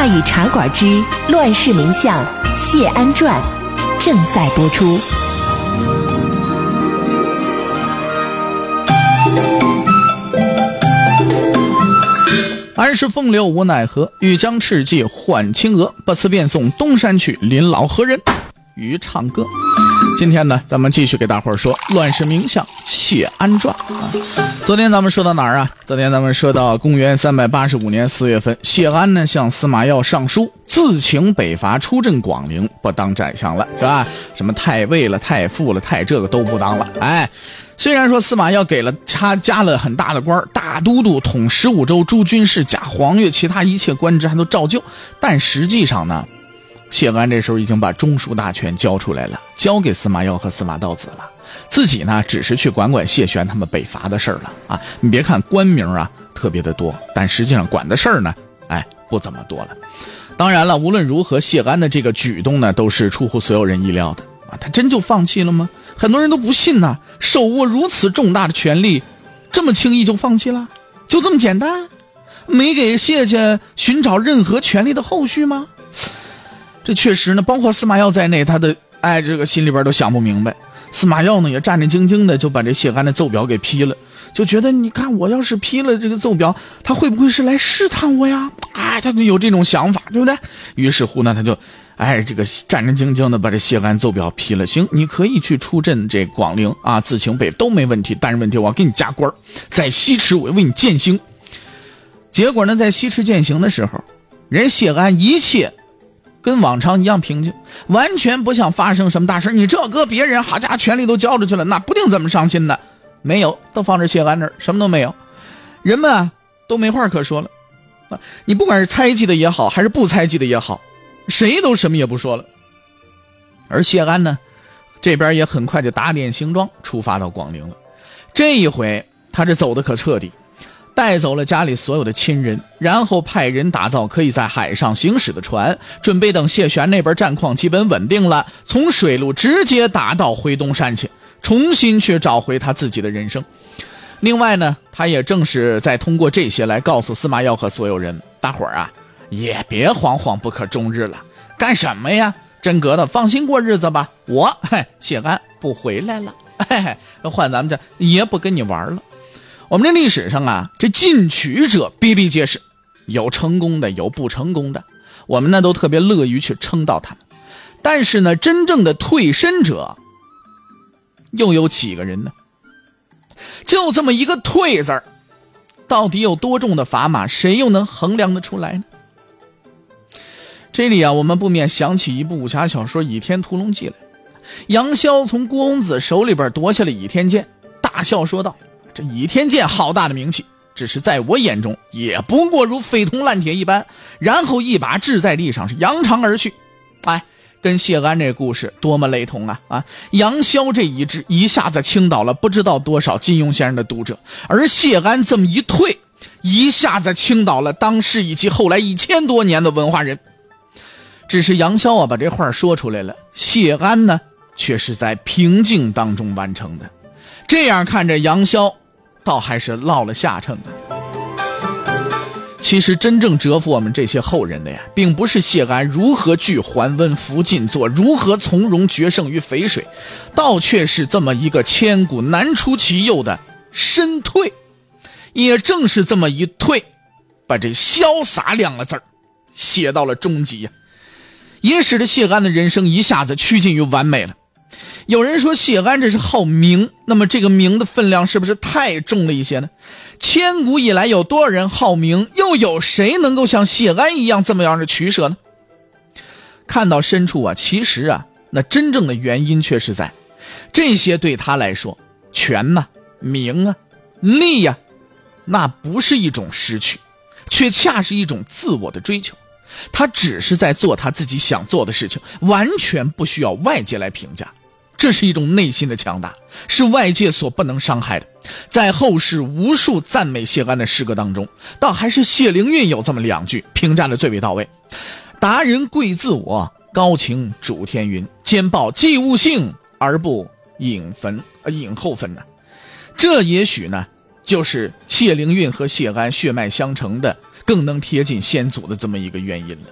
大禹茶馆之《乱世名相谢安传》正在播出。安是风流无奈何，欲将赤骥换青鹅。不辞便送东山去，临老何人与唱歌？今天呢，咱们继续给大伙儿说《乱世名相谢安传》啊。昨天咱们说到哪儿啊？昨天咱们说到公元三百八十五年四月份，谢安呢向司马曜上书，自请北伐，出镇广陵，不当宰相了，是吧？什么太尉了、太傅了、太这个都不当了，哎。虽然说司马曜给了他加了很大的官大都督统十五州诸军事加黄钺，其他一切官职还都照旧，但实际上呢，谢安这时候已经把中枢大权交出来了，交给司马曜和司马道子了，自己呢只是去管管谢玄他们北伐的事儿了啊！你别看官名啊特别的多，但实际上管的事儿呢，哎不怎么多了。当然了，无论如何，谢安的这个举动呢，都是出乎所有人意料的啊！他真就放弃了吗？很多人都不信呐，手握如此重大的权力，这么轻易就放弃了，就这么简单，没给谢家寻找任何权力的后续吗？这确实呢，包括司马曜在内，他的哎，这个心里边都想不明白。司马曜呢，也战战兢兢的就把这谢安的奏表给批了，就觉得你看我要是批了这个奏表，他会不会是来试探我呀？哎，他就有这种想法，对不对？于是乎呢，他就。哎，这个战战兢兢的把这谢安奏表批了，行，你可以去出镇这广陵啊，自请北都没问题。但是问题，我要给你加官在西池我要为你践行。结果呢，在西池践行的时候，人谢安一切跟往常一样平静，完全不像发生什么大事。你这搁别人，好家伙，权力都交出去了，那不定怎么伤心呢？没有，都放着谢安那儿，什么都没有，人们啊都没话可说了。啊，你不管是猜忌的也好，还是不猜忌的也好。谁都什么也不说了，而谢安呢，这边也很快就打点行装出发到广陵了。这一回他这走的可彻底，带走了家里所有的亲人，然后派人打造可以在海上行驶的船，准备等谢玄那边战况基本稳定了，从水路直接打到回东山去，重新去找回他自己的人生。另外呢，他也正是在通过这些来告诉司马曜和所有人，大伙儿啊。也别惶惶不可终日了，干什么呀？真格的，放心过日子吧。我嘿，谢安不回来了，嘿嘿，换咱们这爷不跟你玩了。我们这历史上啊，这进取者比比皆是，有成功的，有不成功的。我们呢都特别乐于去称道他们，但是呢，真正的退身者又有几个人呢？就这么一个“退”字儿，到底有多重的砝码？谁又能衡量得出来呢？这里啊，我们不免想起一部武侠小说《倚天屠龙记》来。杨逍从郭公子手里边夺下了倚天剑，大笑说道：“这倚天剑好大的名气，只是在我眼中也不过如废铜烂铁一般。”然后一把掷在地上，是扬长而去。哎，跟谢安这故事多么雷同啊！啊，杨逍这一掷一下子倾倒了不知道多少金庸先生的读者，而谢安这么一退，一下子倾倒了当时以及后来一千多年的文化人。只是杨逍啊，把这话说出来了。谢安呢，却是在平静当中完成的。这样看着，杨逍倒还是落了下乘的。其实，真正折服我们这些后人的呀，并不是谢安如何拒还温服进坐，如何从容决胜于淝水，倒却是这么一个千古难出其右的身退。也正是这么一退，把这潇洒两个字儿写到了终极呀。也使得谢安的人生一下子趋近于完美了。有人说谢安这是好名，那么这个名的分量是不是太重了一些呢？千古以来有多少人好名，又有谁能够像谢安一样这么样的取舍呢？看到深处啊，其实啊，那真正的原因却是在这些对他来说，权呐、名啊、利呀，那不是一种失去，却恰是一种自我的追求。他只是在做他自己想做的事情，完全不需要外界来评价。这是一种内心的强大，是外界所不能伤害的。在后世无数赞美谢安的诗歌当中，倒还是谢灵运有这么两句评价的最为到位：“达人贵自我，高情主天云。兼报既物性，而不隐分呃隐后分呢。”这也许呢，就是谢灵运和谢安血脉相承的，更能贴近先祖的这么一个原因了。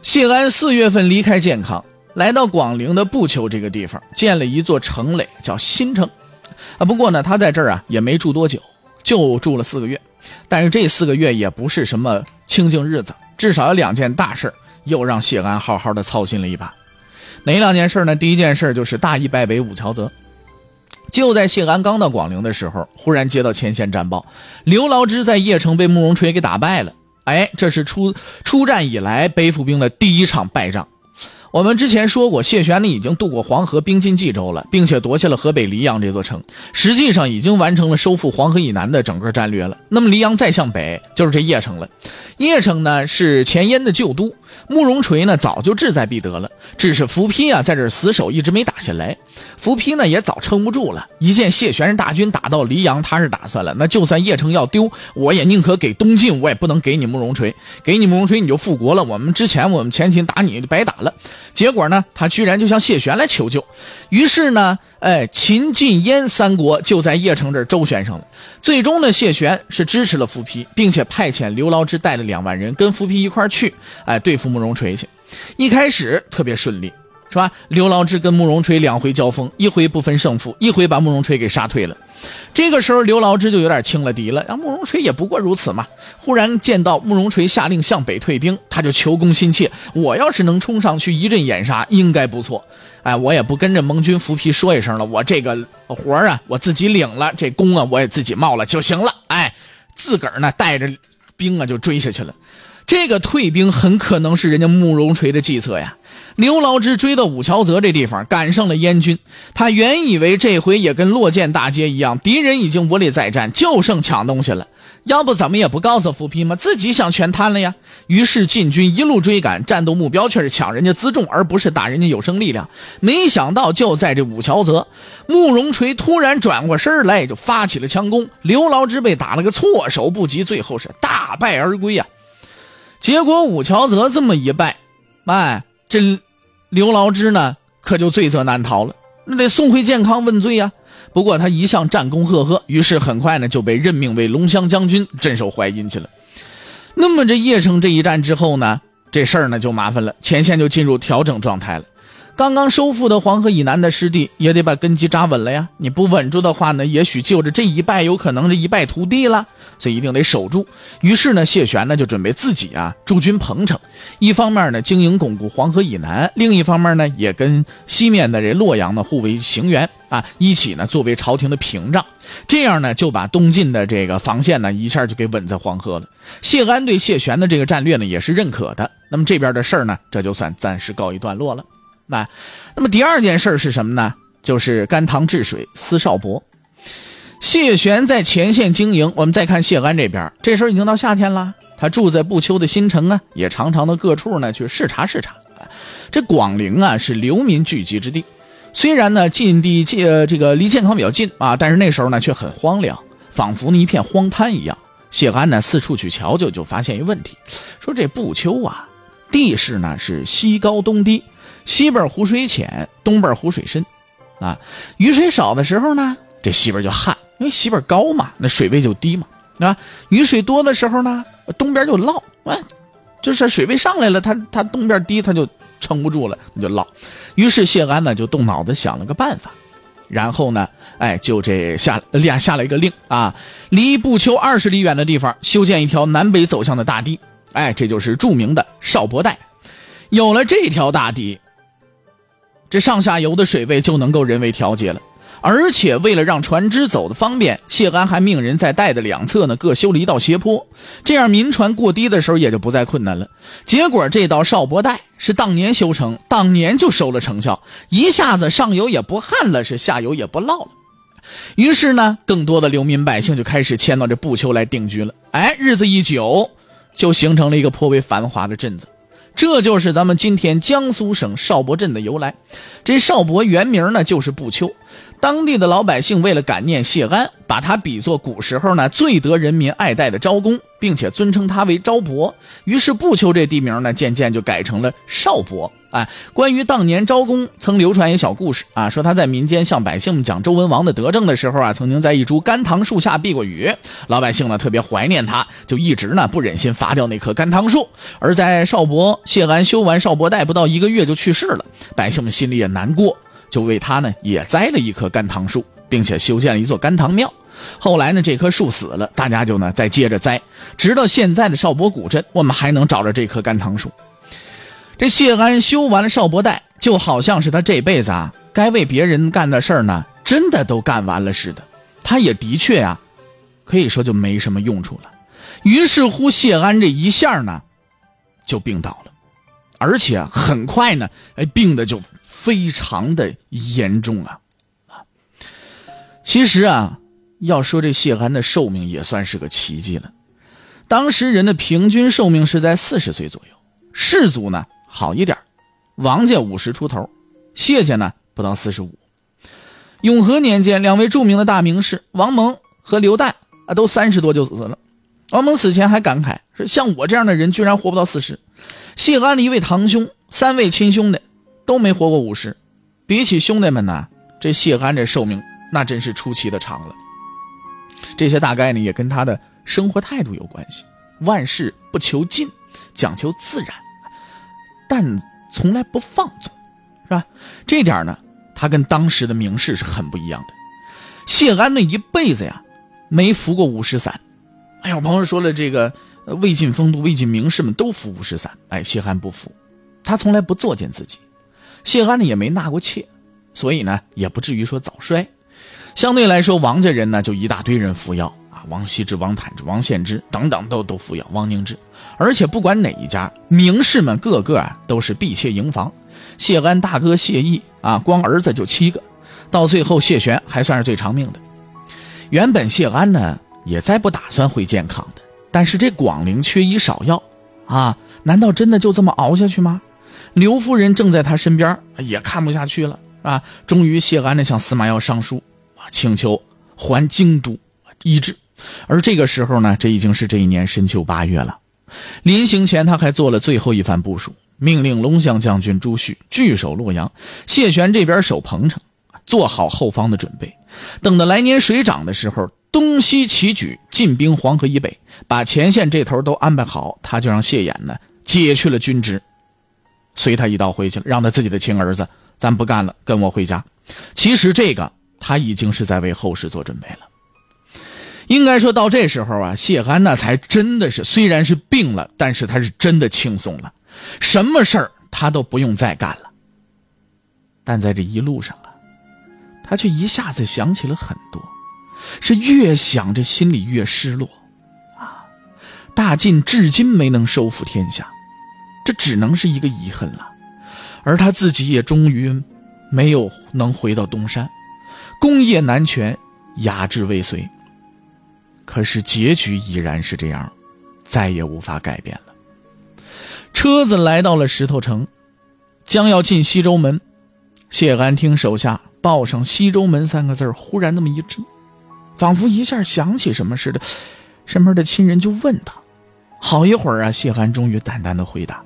谢安四月份离开健康。来到广陵的不丘这个地方，建了一座城垒，叫新城。啊，不过呢，他在这儿啊也没住多久，就住了四个月。但是这四个月也不是什么清静日子，至少有两件大事又让谢安好好的操心了一把。哪两件事呢？第一件事就是大义败北武乔泽。就在谢安刚到广陵的时候，忽然接到前线战报，刘牢之在邺城被慕容垂给打败了。哎，这是出出战以来背负兵的第一场败仗。我们之前说过，谢玄呢已经渡过黄河，兵进冀州了，并且夺下了河北黎阳这座城，实际上已经完成了收复黄河以南的整个战略了。那么黎阳再向北就是这邺城了。邺城呢是前燕的旧都，慕容垂呢早就志在必得了，只是伏丕啊在这死守，一直没打下来。伏丕呢也早撑不住了，一见谢玄大军打到黎阳，他是打算了，那就算邺城要丢，我也宁可给东晋，我也不能给你慕容垂，给你慕容垂你就复国了。我们之前我们前秦打你白打了。结果呢，他居然就向谢玄来求救，于是呢，哎，秦、晋、燕三国就在邺城这儿周旋上了。最终呢，谢玄是支持了伏丕，并且派遣刘牢之带了两万人跟伏丕一块去，哎，对付慕容垂去。一开始特别顺利，是吧？刘牢之跟慕容垂两回交锋，一回不分胜负，一回把慕容垂给杀退了。这个时候，刘牢之就有点轻了敌了。啊，慕容垂也不过如此嘛。忽然见到慕容垂下令向北退兵，他就求功心切。我要是能冲上去一阵掩杀，应该不错。哎，我也不跟着盟军伏皮说一声了，我这个活啊，我自己领了，这功啊，我也自己冒了就行了。哎，自个儿呢带着兵啊就追下去了。这个退兵很可能是人家慕容垂的计策呀。刘牢之追到武桥泽这地方，赶上了燕军。他原以为这回也跟洛涧大捷一样，敌人已经无力再战，就剩抢东西了。要不怎么也不告诉伏丕吗？自己想全摊了呀。于是禁军一路追赶，战斗目标却是抢人家辎重，而不是打人家有生力量。没想到就在这武桥泽，慕容垂突然转过身来，就发起了强攻。刘牢之被打了个措手不及，最后是大败而归呀。结果武桥泽这么一败，哎。这刘牢之呢，可就罪责难逃了，那得送回健康问罪呀。不过他一向战功赫赫，于是很快呢就被任命为龙骧将军，镇守淮阴去了。那么这邺城这一战之后呢，这事儿呢就麻烦了，前线就进入调整状态了。刚刚收复的黄河以南的失地，也得把根基扎稳了呀。你不稳住的话呢，也许就着这一败，有可能是一败涂地了。所以一定得守住。于是呢，谢玄呢就准备自己啊驻军彭城，一方面呢经营巩固黄河以南，另一方面呢也跟西面的这洛阳呢互为行援啊，一起呢作为朝廷的屏障。这样呢就把东晋的这个防线呢一下就给稳在黄河了。谢安对谢玄的这个战略呢也是认可的。那么这边的事儿呢，这就算暂时告一段落了。那，那么第二件事是什么呢？就是甘棠治水司少伯。谢玄在前线经营。我们再看谢安这边，这时候已经到夏天了，他住在不丘的新城啊，也常常的各处呢去视察视察。这广陵啊是流民聚集之地，虽然呢近地界这个离健康比较近啊，但是那时候呢却很荒凉，仿佛呢一片荒滩一样。谢安呢四处去瞧瞧，就发现一问题，说这不丘啊地势呢是西高东低。西边湖水浅，东边湖水深，啊，雨水少的时候呢，这西边就旱，因为西边高嘛，那水位就低嘛，啊，雨水多的时候呢，东边就涝，啊，就是水位上来了，它它东边低，它就撑不住了，那就涝。于是谢安呢就动脑子想了个办法，然后呢，哎，就这下下下了一个令啊，离不丘二十里远的地方修建一条南北走向的大堤，哎，这就是著名的少伯带。有了这条大堤。这上下游的水位就能够人为调节了，而且为了让船只走的方便，谢安还命人在带的两侧呢各修了一道斜坡，这样民船过堤的时候也就不再困难了。结果这道少伯带是当年修成，当年就收了成效，一下子上游也不旱了，是下游也不涝了。于是呢，更多的流民百姓就开始迁到这不丘来定居了。哎，日子一久，就形成了一个颇为繁华的镇子。这就是咱们今天江苏省邵伯镇的由来。这邵伯原名呢就是不丘，当地的老百姓为了感念谢安，把他比作古时候呢最得人民爱戴的昭公，并且尊称他为昭伯。于是不丘这地名呢渐渐就改成了邵伯。哎，关于当年昭公，曾流传一个小故事啊，说他在民间向百姓们讲周文王的德政的时候啊，曾经在一株甘棠树下避过雨。老百姓呢特别怀念他，就一直呢不忍心伐掉那棵甘棠树。而在邵伯谢安修完邵伯代不到一个月就去世了，百姓们心里也难过，就为他呢也栽了一棵甘棠树，并且修建了一座甘棠庙。后来呢这棵树死了，大家就呢再接着栽，直到现在的邵伯古镇，我们还能找着这棵甘棠树。这谢安修完了邵伯代，就好像是他这辈子啊，该为别人干的事儿呢，真的都干完了似的。他也的确呀，可以说就没什么用处了。于是乎，谢安这一下呢，就病倒了，而且很快呢，哎，病的就非常的严重啊啊！其实啊，要说这谢安的寿命也算是个奇迹了。当时人的平均寿命是在四十岁左右，士族呢。好一点，王家五十出头，谢家呢不到四十五。永和年间，两位著名的大名士王蒙和刘旦啊，都三十多就死了。王蒙死前还感慨说：“像我这样的人，居然活不到四十。”谢安的一位堂兄，三位亲兄弟都没活过五十。比起兄弟们呢，这谢安这寿命那真是出奇的长了。这些大概呢也跟他的生活态度有关系，万事不求尽，讲求自然。但从来不放纵，是吧？这点呢，他跟当时的名士是很不一样的。谢安那一辈子呀，没服过五石散。哎呀，我朋友说了，这个魏晋风度、魏晋名士们都服五石散，哎，谢安不服，他从来不作践自己。谢安呢也没纳过妾，所以呢也不至于说早衰。相对来说，王家人呢就一大堆人服药啊。王羲之、王坦之、王献之等等都都服药，王凝之，而且不管哪一家名士们，个个啊都是婢妾营房。谢安大哥谢毅啊，光儿子就七个，到最后谢玄还算是最长命的。原本谢安呢也再不打算回健康的，但是这广陵缺医少药啊，难道真的就这么熬下去吗？刘夫人正在他身边，也看不下去了啊。终于谢安呢向司马曜上书，请求还京都医治。而这个时候呢，这已经是这一年深秋八月了。临行前，他还做了最后一番部署，命令龙象将军朱旭据守洛阳，谢玄这边守彭城，做好后方的准备。等到来年水涨的时候，东西齐举，进兵黄河以北，把前线这头都安排好，他就让谢衍呢解去了军职，随他一道回去了，让他自己的亲儿子，咱不干了，跟我回家。其实这个他已经是在为后事做准备了。应该说到这时候啊，谢安那才真的是，虽然是病了，但是他是真的轻松了，什么事儿他都不用再干了。但在这一路上啊，他却一下子想起了很多，是越想着心里越失落，啊，大晋至今没能收复天下，这只能是一个遗恨了。而他自己也终于没有能回到东山，功业难全，雅志未遂。可是结局已然是这样，再也无法改变了。车子来到了石头城，将要进西周门。谢安听手下报上“西周门”三个字忽然那么一怔，仿佛一下想起什么似的，身边的亲人就问他。好一会儿啊，谢安终于淡淡的回答：“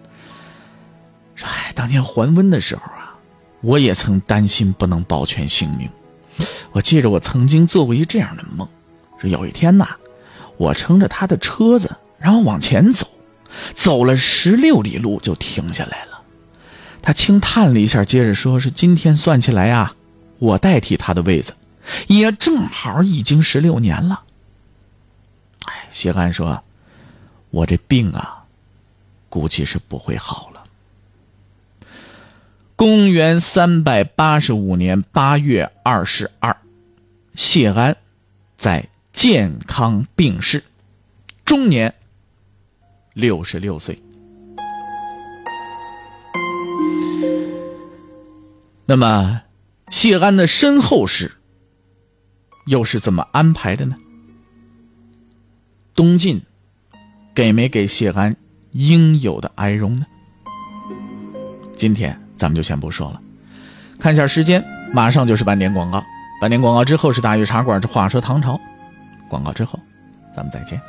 说，哎，当年还温的时候啊，我也曾担心不能保全性命。我记着，我曾经做过一这样的梦。”是有一天呐，我乘着他的车子，然后往前走，走了十六里路就停下来了。他轻叹了一下，接着说：“是今天算起来啊，我代替他的位子，也正好已经十六年了。”哎，谢安说：“我这病啊，估计是不会好了。”公元三百八十五年八月二十二，谢安在。健康病逝，终年六十六岁。那么，谢安的身后事又是怎么安排的呢？东晋给没给谢安应有的哀荣呢？今天咱们就先不说了，看一下时间，马上就是半点广告。半年广告之后是大禹茶馆这话说唐朝，广告之后，咱们再见。